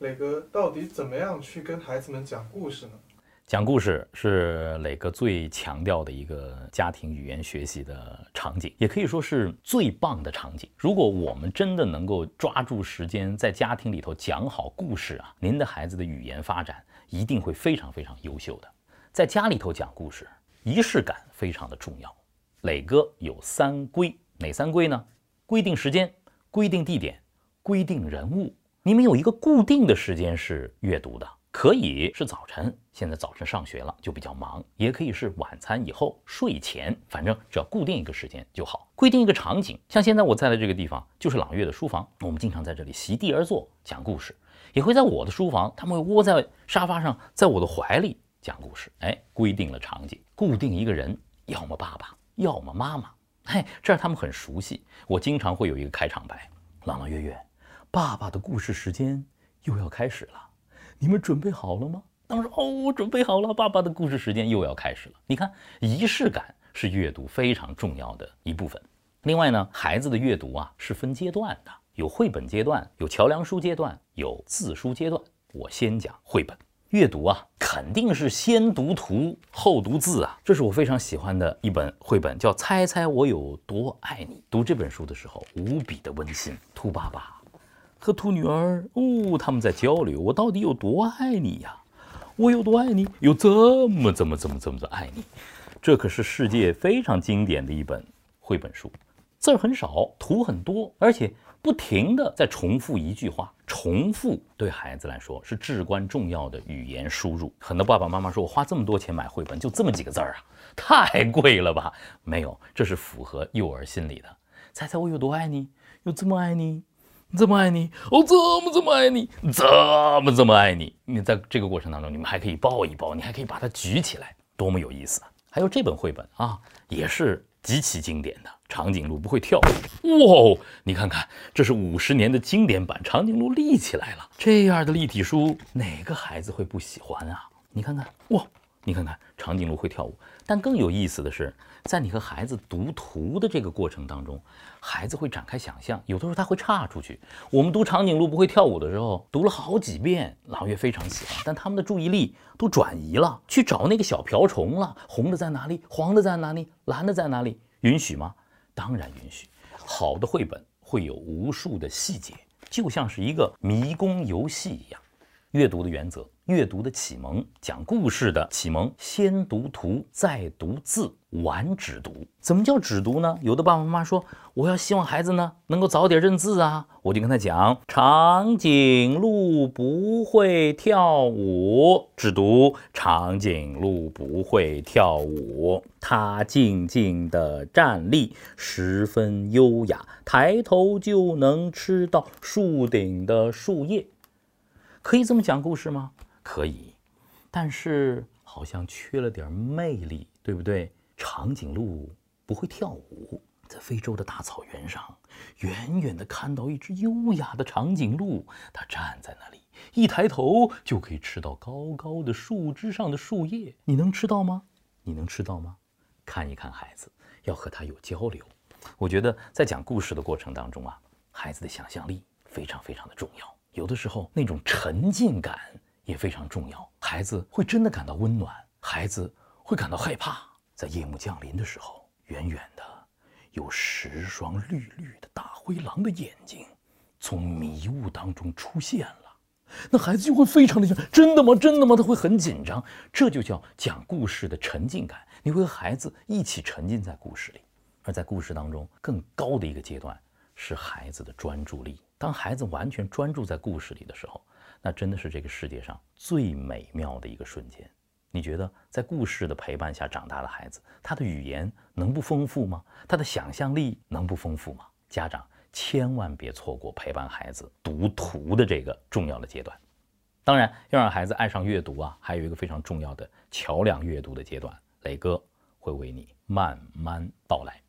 磊哥到底怎么样去跟孩子们讲故事呢？讲故事是磊哥最强调的一个家庭语言学习的场景，也可以说是最棒的场景。如果我们真的能够抓住时间，在家庭里头讲好故事啊，您的孩子的语言发展一定会非常非常优秀的。在家里头讲故事，仪式感非常的重要。磊哥有三规，哪三规呢？规定时间，规定地点，规定人物。你们有一个固定的时间是阅读的。可以是早晨，现在早晨上学了就比较忙，也可以是晚餐以后睡前，反正只要固定一个时间就好。规定一个场景，像现在我在的这个地方就是朗月的书房，我们经常在这里席地而坐讲故事，也会在我的书房，他们会窝在沙发上，在我的怀里讲故事。哎，规定了场景，固定一个人，要么爸爸，要么妈妈，嘿，这样他们很熟悉。我经常会有一个开场白：朗朗月月，爸爸的故事时间又要开始了。你们准备好了吗？当时哦，我准备好了。爸爸的故事时间又要开始了。你看，仪式感是阅读非常重要的一部分。另外呢，孩子的阅读啊是分阶段的，有绘本阶段，有桥梁书阶段，有字书阶段。我先讲绘本阅读啊，肯定是先读图后读字啊。这是我非常喜欢的一本绘本，叫《猜猜我有多爱你》。读这本书的时候，无比的温馨。兔爸爸。和兔女儿哦，他们在交流。我到底有多爱你呀？我有多爱你？有这么这么这么这么的爱你？这可是世界非常经典的一本绘本书，字儿很少，图很多，而且不停的在重复一句话。重复对孩子来说是至关重要的语言输入。很多爸爸妈妈说：“我花这么多钱买绘本，就这么几个字儿啊，太贵了吧？”没有，这是符合幼儿心理的。猜猜我有多爱你？有这么爱你？这么爱你，我这么这么爱你，这么这么爱你。你在这个过程当中，你们还可以抱一抱，你还可以把它举起来，多么有意思！还有这本绘本啊，也是极其经典的。长颈鹿不会跳，哇！你看看，这是五十年的经典版，长颈鹿立起来了。这样的立体书，哪个孩子会不喜欢啊？你看看，哇！你看看，长颈鹿会跳舞。但更有意思的是，在你和孩子读图的这个过程当中，孩子会展开想象，有的时候他会岔出去。我们读长颈鹿不会跳舞的时候，读了好几遍，朗月非常喜欢，但他们的注意力都转移了，去找那个小瓢虫了。红的在哪里？黄的在哪里？蓝的在哪里？允许吗？当然允许。好的绘本会有无数的细节，就像是一个迷宫游戏一样。阅读的原则。阅读的启蒙，讲故事的启蒙，先读图，再读字，晚指读。怎么叫指读呢？有的爸爸妈妈说，我要希望孩子呢能够早点认字啊，我就跟他讲：长颈鹿不会跳舞，指读长颈鹿不会跳舞，它静静地站立，十分优雅，抬头就能吃到树顶的树叶。可以这么讲故事吗？可以，但是好像缺了点魅力，对不对？长颈鹿不会跳舞，在非洲的大草原上，远远的看到一只优雅的长颈鹿，它站在那里，一抬头就可以吃到高高的树枝上的树叶。你能吃到吗？你能吃到吗？看一看孩子，要和他有交流。我觉得在讲故事的过程当中啊，孩子的想象力非常非常的重要。有的时候那种沉浸感。也非常重要，孩子会真的感到温暖，孩子会感到害怕。在夜幕降临的时候，远远的有十双绿绿的大灰狼的眼睛从迷雾当中出现了，那孩子就会非常的想：真的吗？真的吗？他会很紧张。这就叫讲故事的沉浸感，你会和孩子一起沉浸在故事里。而在故事当中，更高的一个阶段是孩子的专注力。当孩子完全专注在故事里的时候。那真的是这个世界上最美妙的一个瞬间。你觉得在故事的陪伴下长大的孩子，他的语言能不丰富吗？他的想象力能不丰富吗？家长千万别错过陪伴孩子读图的这个重要的阶段。当然，要让孩子爱上阅读啊，还有一个非常重要的桥梁阅读的阶段，磊哥会为你慢慢道来。